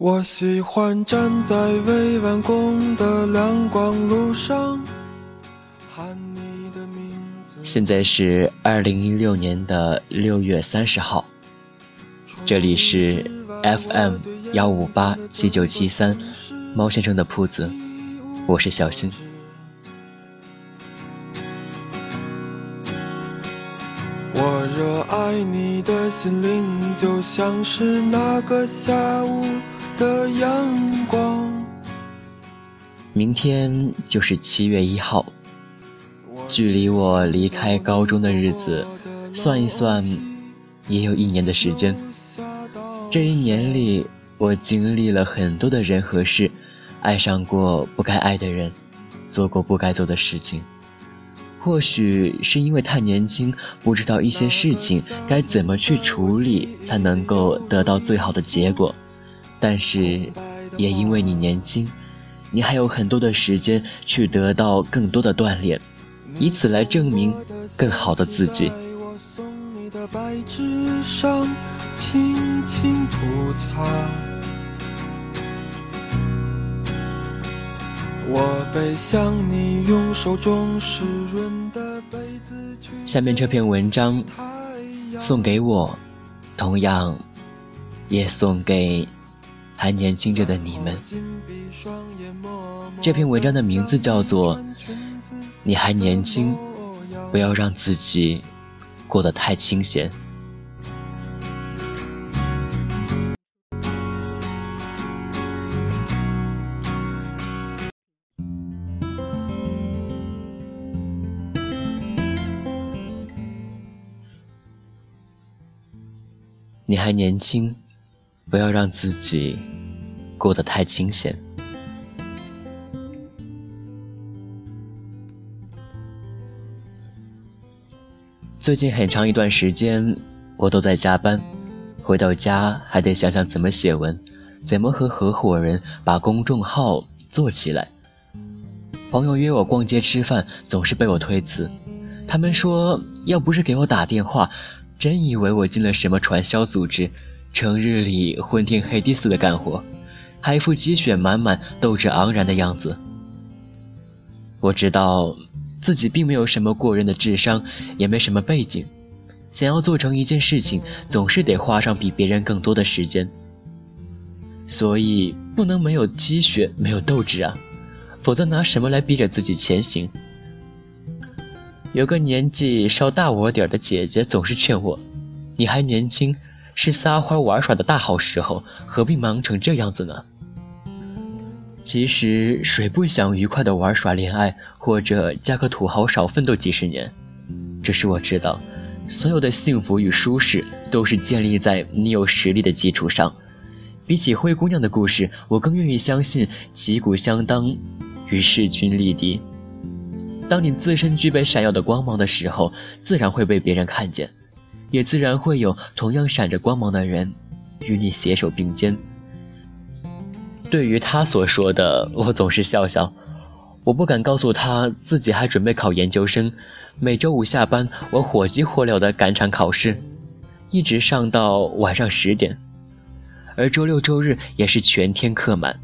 我喜欢站在未完工的亮光路上，喊你的名字。现在是二零一六年的六月三十号，这里是 FM 幺五八七九七三猫先生的铺子，我是小新。我热爱你的心灵，就像是那个下午。的阳光。明天就是七月一号，距离我离开高中的日子，算一算，也有一年的时间。这一年里，我经历了很多的人和事，爱上过不该爱的人，做过不该做的事情。或许是因为太年轻，不知道一些事情该怎么去处理，才能够得到最好的结果。但是，也因为你年轻，你还有很多的时间去得到更多的锻炼，以此来证明更好的自己。下面这篇文章送给我，同样也送给。还年轻着的你们，这篇文章的名字叫做《你还年轻，不要让自己过得太清闲》。你还年轻。不要让自己过得太清闲。最近很长一段时间，我都在加班，回到家还得想想怎么写文，怎么和合伙人把公众号做起来。朋友约我逛街吃饭，总是被我推辞。他们说，要不是给我打电话，真以为我进了什么传销组织。成日里昏天黑地似的干活，还一副积雪满满、斗志昂然的样子。我知道自己并没有什么过人的智商，也没什么背景，想要做成一件事情，总是得花上比别人更多的时间。所以不能没有积雪、没有斗志啊，否则拿什么来逼着自己前行？有个年纪稍大我点的姐姐总是劝我：“你还年轻。”是撒欢玩耍的大好时候，何必忙成这样子呢？其实谁不想愉快的玩耍、恋爱，或者嫁个土豪少奋斗几十年？只是我知道，所有的幸福与舒适都是建立在你有实力的基础上。比起灰姑娘的故事，我更愿意相信旗鼓相当与势均力敌。当你自身具备闪耀的光芒的时候，自然会被别人看见。也自然会有同样闪着光芒的人，与你携手并肩。对于他所说的，我总是笑笑。我不敢告诉他自己还准备考研究生。每周五下班，我火急火燎地赶场考试，一直上到晚上十点。而周六周日也是全天课满。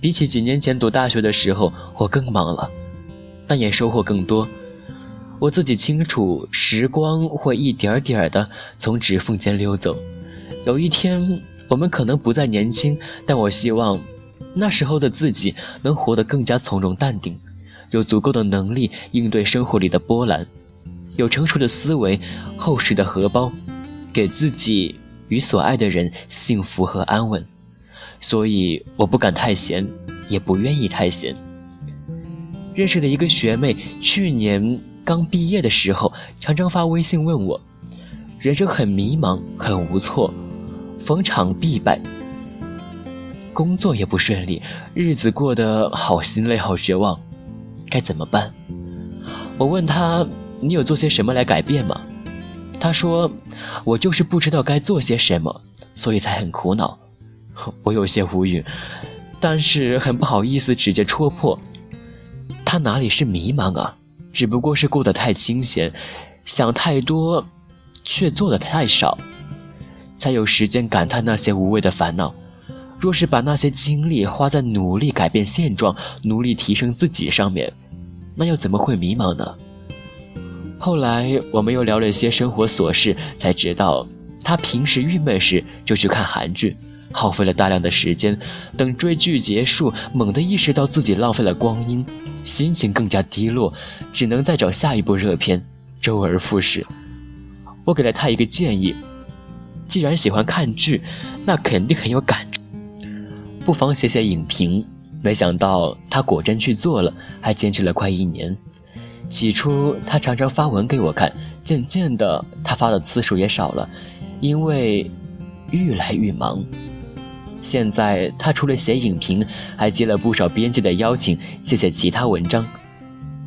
比起几年前读大学的时候，我更忙了，但也收获更多。我自己清楚，时光会一点点的从指缝间溜走。有一天，我们可能不再年轻，但我希望，那时候的自己能活得更加从容淡定，有足够的能力应对生活里的波澜，有成熟的思维，厚实的荷包，给自己与所爱的人幸福和安稳。所以，我不敢太闲，也不愿意太闲。认识的一个学妹，去年。刚毕业的时候，常常发微信问我，人生很迷茫，很无措，逢场必败，工作也不顺利，日子过得好心累，好绝望，该怎么办？我问他，你有做些什么来改变吗？他说，我就是不知道该做些什么，所以才很苦恼。我有些无语，但是很不好意思直接戳破，他哪里是迷茫啊？只不过是过得太清闲，想太多，却做的太少，才有时间感叹那些无谓的烦恼。若是把那些精力花在努力改变现状、努力提升自己上面，那又怎么会迷茫呢？后来我们又聊了一些生活琐事，才知道他平时郁闷时就去看韩剧，耗费了大量的时间。等追剧结束，猛地意识到自己浪费了光阴，心情更加低落，只能再找下一部热片，周而复始。我给了他一个建议：既然喜欢看剧，那肯定很有感，不妨写写影评。没想到他果真去做了，还坚持了快一年。起初，他常常发文给我看，渐渐的，他发的次数也少了，因为愈来愈忙。现在，他除了写影评，还接了不少编辑的邀请，写写其他文章。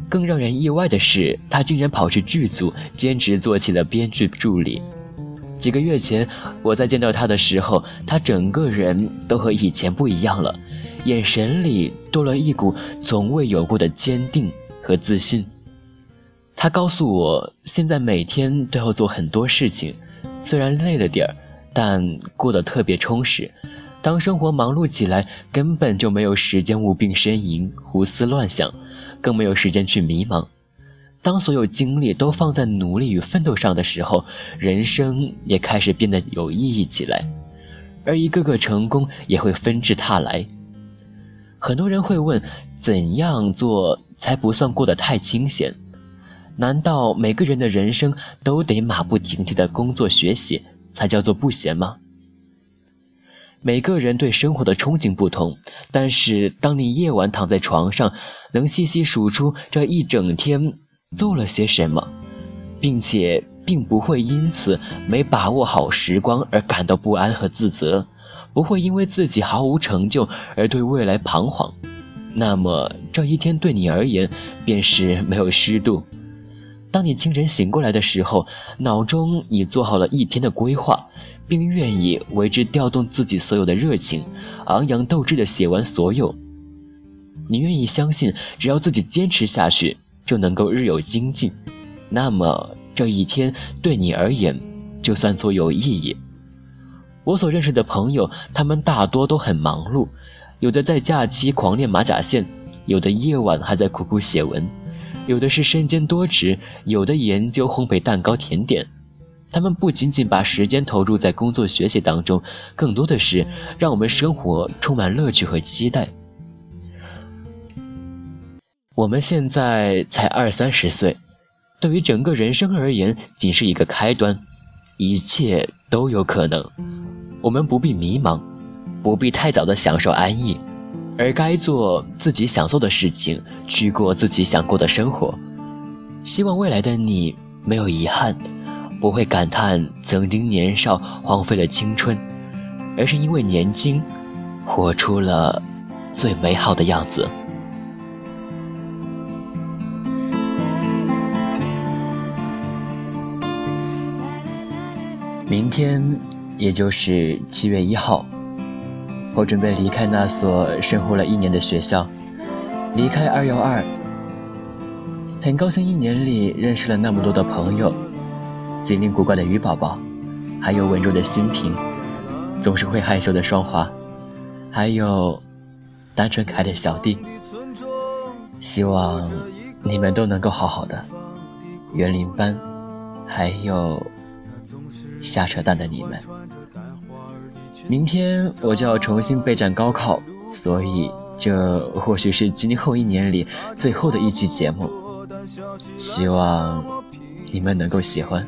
更让人意外的是，他竟然跑去剧组兼职做起了编剧助理。几个月前，我在见到他的时候，他整个人都和以前不一样了，眼神里多了一股从未有过的坚定和自信。他告诉我，现在每天都要做很多事情，虽然累了点儿，但过得特别充实。当生活忙碌起来，根本就没有时间无病呻吟、胡思乱想，更没有时间去迷茫。当所有精力都放在努力与奋斗上的时候，人生也开始变得有意义起来，而一个个成功也会纷至沓来。很多人会问，怎样做才不算过得太清闲？难道每个人的人生都得马不停蹄的工作学习才叫做不闲吗？每个人对生活的憧憬不同，但是当你夜晚躺在床上，能细细数出这一整天做了些什么，并且并不会因此没把握好时光而感到不安和自责，不会因为自己毫无成就而对未来彷徨，那么这一天对你而言便是没有虚度。当你清晨醒过来的时候，脑中已做好了一天的规划，并愿意为之调动自己所有的热情，昂扬斗志地写完所有。你愿意相信，只要自己坚持下去，就能够日有精进，那么这一天对你而言，就算作有意义。我所认识的朋友，他们大多都很忙碌，有的在假期狂练马甲线，有的夜晚还在苦苦写文。有的是身兼多职，有的研究烘焙蛋糕甜点。他们不仅仅把时间投入在工作学习当中，更多的是让我们生活充满乐趣和期待。我们现在才二三十岁，对于整个人生而言，仅是一个开端，一切都有可能。我们不必迷茫，不必太早的享受安逸。而该做自己想做的事情，去过自己想过的生活。希望未来的你没有遗憾，不会感叹曾经年少荒废了青春，而是因为年轻，活出了最美好的样子。明天，也就是七月一号。我准备离开那所生活了一年的学校，离开二幺二。很高兴一年里认识了那么多的朋友，精灵古怪的鱼宝宝，还有稳重的新平，总是会害羞的双华，还有单纯可爱的小弟。希望你们都能够好好的。园林班，还有瞎扯淡的你们。明天我就要重新备战高考，所以这或许是今后一年里最后的一期节目，希望你们能够喜欢。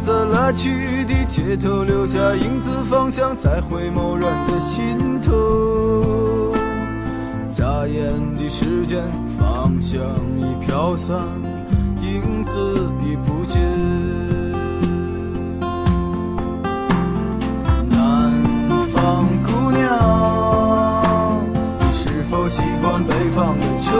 在来去的街头留下影子方向在回眸人的心头。眨眼的时间芳香已飘散影子已不见。南方姑娘你是否习惯北方的秋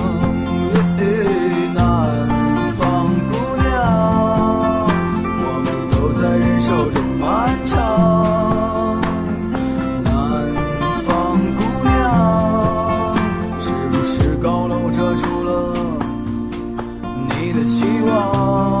找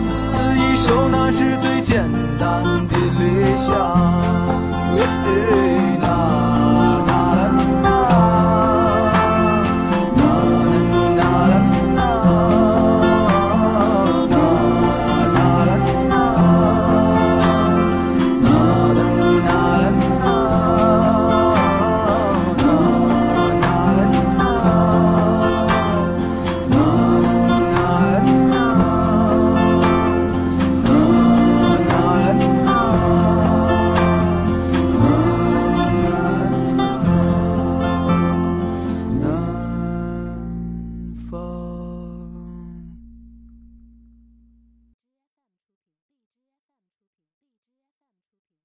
自一首那是最简单的理想。